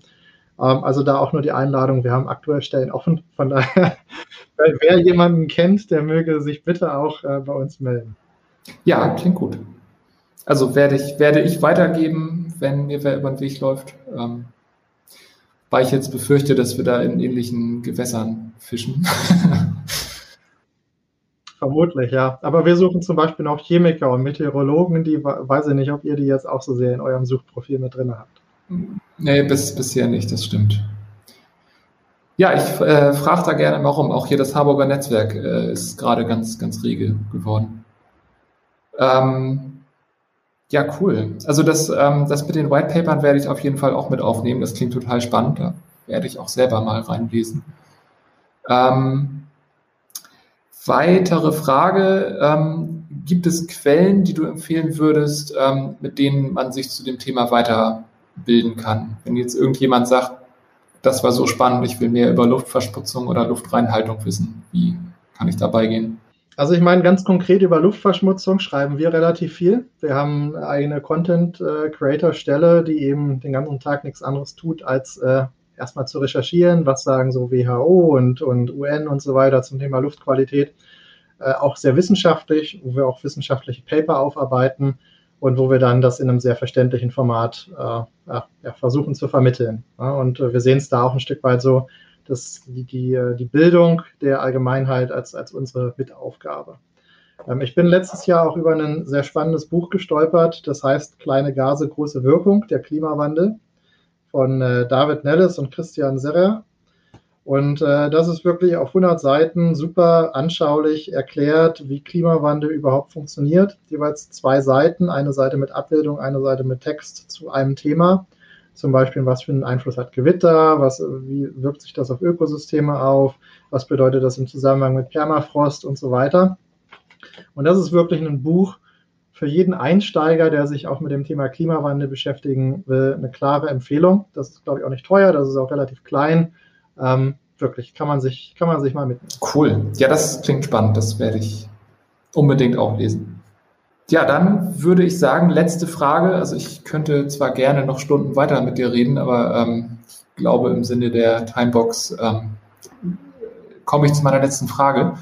Ähm, also da auch nur die Einladung, wir haben aktuell Stellen offen, von daher, [laughs] wer jemanden kennt, der möge sich bitte auch äh, bei uns melden. Ja, klingt gut. Also werde ich, werde ich weitergeben, wenn mir wer über den Weg läuft. Ähm, weil ich jetzt befürchte, dass wir da in ähnlichen Gewässern fischen. [laughs] Vermutlich, ja. Aber wir suchen zum Beispiel noch Chemiker und Meteorologen, die weiß ich nicht, ob ihr die jetzt auch so sehr in eurem Suchprofil mit drin habt. Nee, bis, bisher nicht, das stimmt. Ja, ich äh, frage da gerne warum. Auch hier das Harburger Netzwerk äh, ist gerade ganz, ganz rege geworden. Ähm, ja, cool. Also das, ähm, das mit den White Papern werde ich auf jeden Fall auch mit aufnehmen. Das klingt total spannend. Da werde ich auch selber mal reinlesen. Ähm, weitere Frage. Ähm, gibt es Quellen, die du empfehlen würdest, ähm, mit denen man sich zu dem Thema weiterbilden kann? Wenn jetzt irgendjemand sagt, das war so spannend, ich will mehr über Luftverschmutzung oder Luftreinhaltung wissen, wie kann ich dabei gehen? Also ich meine, ganz konkret über Luftverschmutzung schreiben wir relativ viel. Wir haben eine Content-Creator-Stelle, die eben den ganzen Tag nichts anderes tut, als äh, erstmal zu recherchieren, was sagen so WHO und, und UN und so weiter zum Thema Luftqualität. Äh, auch sehr wissenschaftlich, wo wir auch wissenschaftliche Paper aufarbeiten und wo wir dann das in einem sehr verständlichen Format äh, ja, versuchen zu vermitteln. Ja, und äh, wir sehen es da auch ein Stück weit so, das, die, die, äh, die Bildung der Allgemeinheit als, als unsere Mitaufgabe. Ähm, ich bin letztes Jahr auch über ein sehr spannendes Buch gestolpert, das heißt Kleine Gase, große Wirkung, der Klimawandel von äh, David Nelles und Christian Serrer. Und äh, das ist wirklich auf 100 Seiten super anschaulich erklärt, wie Klimawandel überhaupt funktioniert. Jeweils zwei Seiten, eine Seite mit Abbildung, eine Seite mit Text zu einem Thema. Zum Beispiel, was für einen Einfluss hat Gewitter, was, wie wirkt sich das auf Ökosysteme auf, was bedeutet das im Zusammenhang mit Permafrost und so weiter. Und das ist wirklich ein Buch für jeden Einsteiger, der sich auch mit dem Thema Klimawandel beschäftigen will, eine klare Empfehlung. Das ist, glaube ich, auch nicht teuer, das ist auch relativ klein. Ähm, wirklich, kann man, sich, kann man sich mal mitnehmen. Cool. Ja, das klingt spannend. Das werde ich unbedingt auch lesen. Ja, dann würde ich sagen, letzte Frage. Also ich könnte zwar gerne noch Stunden weiter mit dir reden, aber ähm, ich glaube im Sinne der Timebox ähm, komme ich zu meiner letzten Frage.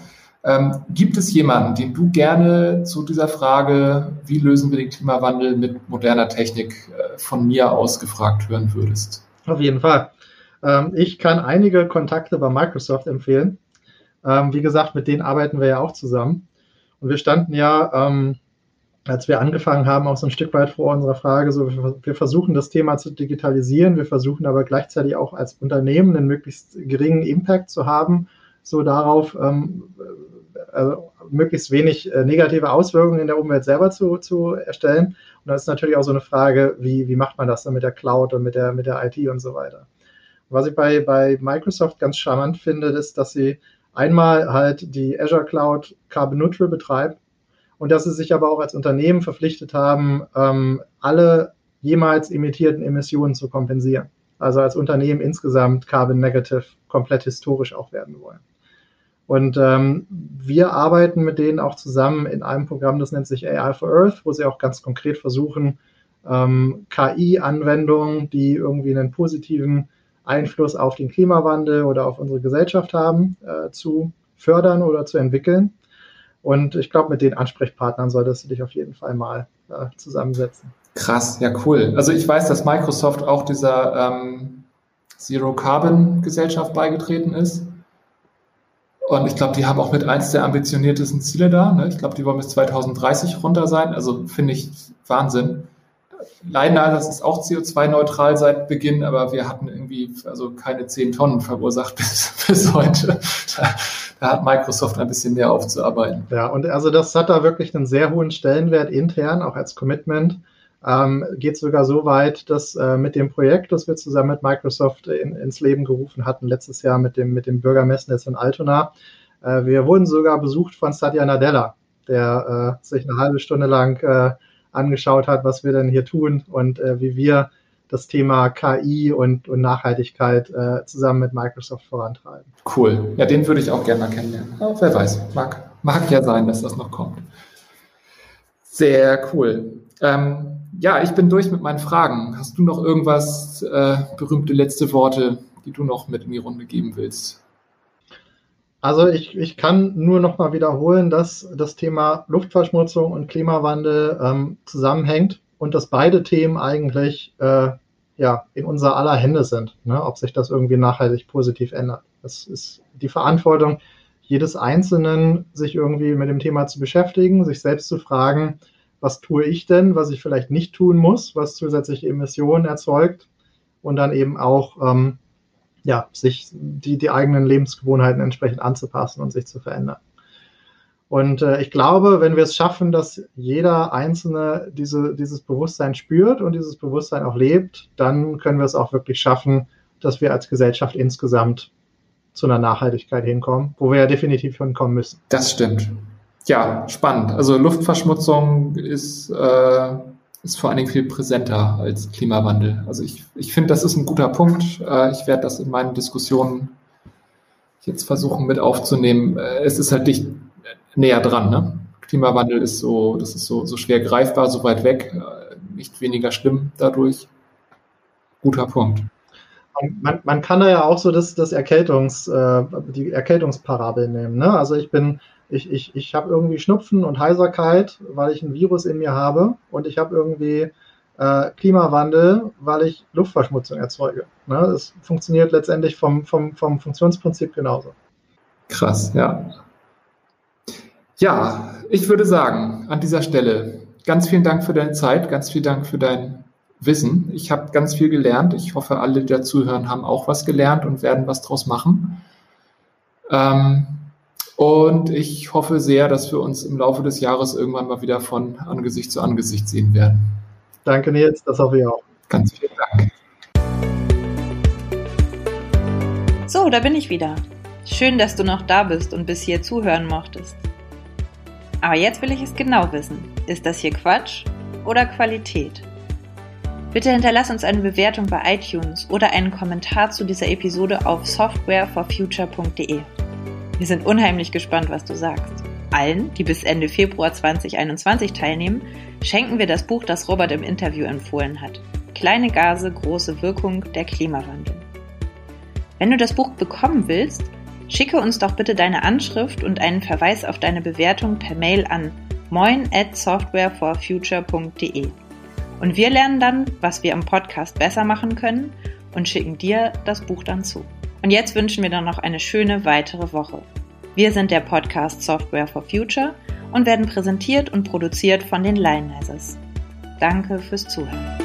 Ähm, gibt es jemanden, den du gerne zu dieser Frage, wie lösen wir den Klimawandel mit moderner Technik, äh, von mir aus gefragt hören würdest? Auf jeden Fall. Ähm, ich kann einige Kontakte bei Microsoft empfehlen. Ähm, wie gesagt, mit denen arbeiten wir ja auch zusammen. Und wir standen ja ähm, als wir angefangen haben, auch so ein Stück weit vor unserer Frage, so wir versuchen das Thema zu digitalisieren, wir versuchen aber gleichzeitig auch als Unternehmen einen möglichst geringen Impact zu haben, so darauf, ähm, also möglichst wenig äh, negative Auswirkungen in der Umwelt selber zu, zu erstellen. Und das ist natürlich auch so eine Frage, wie, wie macht man das dann mit der Cloud und mit der, mit der IT und so weiter. Was ich bei, bei Microsoft ganz charmant finde, ist, dass sie einmal halt die Azure Cloud Carbon Neutral betreibt und dass sie sich aber auch als Unternehmen verpflichtet haben, ähm, alle jemals emittierten Emissionen zu kompensieren. Also als Unternehmen insgesamt Carbon Negative komplett historisch auch werden wollen. Und ähm, wir arbeiten mit denen auch zusammen in einem Programm, das nennt sich AI for Earth, wo sie auch ganz konkret versuchen, ähm, KI-Anwendungen, die irgendwie einen positiven Einfluss auf den Klimawandel oder auf unsere Gesellschaft haben, äh, zu fördern oder zu entwickeln. Und ich glaube, mit den Ansprechpartnern solltest du dich auf jeden Fall mal äh, zusammensetzen. Krass, ja cool. Also ich weiß, dass Microsoft auch dieser ähm, Zero Carbon Gesellschaft beigetreten ist. Und ich glaube, die haben auch mit eins der ambitioniertesten Ziele da. Ne? Ich glaube, die wollen bis 2030 runter sein. Also finde ich Wahnsinn. Leider, das ist auch CO2-neutral seit Beginn, aber wir hatten irgendwie also keine 10 Tonnen verursacht [laughs] bis, bis heute. Da, da hat Microsoft ein bisschen mehr aufzuarbeiten. Ja, und also das hat da wirklich einen sehr hohen Stellenwert intern, auch als Commitment. Ähm, geht sogar so weit, dass äh, mit dem Projekt, das wir zusammen mit Microsoft in, ins Leben gerufen hatten, letztes Jahr mit dem, mit dem Bürgermessnetz in Altona, äh, wir wurden sogar besucht von Satya Nadella, der äh, sich eine halbe Stunde lang äh, angeschaut hat, was wir denn hier tun und äh, wie wir das Thema KI und, und Nachhaltigkeit äh, zusammen mit Microsoft vorantreiben. Cool. Ja, den würde ich auch gerne mal kennenlernen. Oh, wer weiß, mag, mag ja sein, dass das noch kommt. Sehr cool. Ähm, ja, ich bin durch mit meinen Fragen. Hast du noch irgendwas, äh, berühmte letzte Worte, die du noch mit in die Runde geben willst? Also ich, ich kann nur noch mal wiederholen, dass das Thema Luftverschmutzung und Klimawandel ähm, zusammenhängt und dass beide Themen eigentlich äh, ja, in unser aller Hände sind, ne? ob sich das irgendwie nachhaltig positiv ändert. Das ist die Verantwortung jedes Einzelnen, sich irgendwie mit dem Thema zu beschäftigen, sich selbst zu fragen, was tue ich denn, was ich vielleicht nicht tun muss, was zusätzliche Emissionen erzeugt und dann eben auch ähm, ja, sich die, die eigenen Lebensgewohnheiten entsprechend anzupassen und sich zu verändern. Und äh, ich glaube, wenn wir es schaffen, dass jeder Einzelne diese, dieses Bewusstsein spürt und dieses Bewusstsein auch lebt, dann können wir es auch wirklich schaffen, dass wir als Gesellschaft insgesamt zu einer Nachhaltigkeit hinkommen, wo wir ja definitiv hinkommen müssen. Das stimmt ja, spannend. Also Luftverschmutzung ist, äh, ist vor allen Dingen viel präsenter als Klimawandel. Also ich, ich finde, das ist ein guter Punkt. Äh, ich werde das in meinen Diskussionen jetzt versuchen mit aufzunehmen. Äh, es ist halt dicht näher dran. Ne? Klimawandel ist so, das ist so, so schwer greifbar, so weit weg, äh, nicht weniger schlimm dadurch. Guter Punkt. Man, man kann da ja auch so das, das Erkältungs, die Erkältungsparabel nehmen. Ne? Also ich bin ich, ich, ich habe irgendwie Schnupfen und Heiserkeit, weil ich ein Virus in mir habe und ich habe irgendwie äh, Klimawandel, weil ich Luftverschmutzung erzeuge. Ne? Das funktioniert letztendlich vom, vom, vom Funktionsprinzip genauso. Krass, ja. Ja, ich würde sagen, an dieser Stelle ganz vielen Dank für deine Zeit, ganz vielen Dank für dein Wissen. Ich habe ganz viel gelernt. Ich hoffe, alle, die dazuhören, haben auch was gelernt und werden was draus machen. Ähm, und ich hoffe sehr, dass wir uns im Laufe des Jahres irgendwann mal wieder von Angesicht zu Angesicht sehen werden. Danke, Nils. Das hoffe ich auch. Ganz vielen Dank. So, da bin ich wieder. Schön, dass du noch da bist und bis hier zuhören mochtest. Aber jetzt will ich es genau wissen. Ist das hier Quatsch oder Qualität? Bitte hinterlass uns eine Bewertung bei iTunes oder einen Kommentar zu dieser Episode auf softwareforfuture.de. Wir sind unheimlich gespannt, was du sagst. Allen, die bis Ende Februar 2021 teilnehmen, schenken wir das Buch, das Robert im Interview empfohlen hat. Kleine Gase, große Wirkung, der Klimawandel. Wenn du das Buch bekommen willst, schicke uns doch bitte deine Anschrift und einen Verweis auf deine Bewertung per Mail an moin at softwareforfuture.de. Und wir lernen dann, was wir im Podcast besser machen können und schicken dir das Buch dann zu. Und jetzt wünschen wir dann noch eine schöne weitere Woche. Wir sind der Podcast Software for Future und werden präsentiert und produziert von den Lionizers. Danke fürs Zuhören.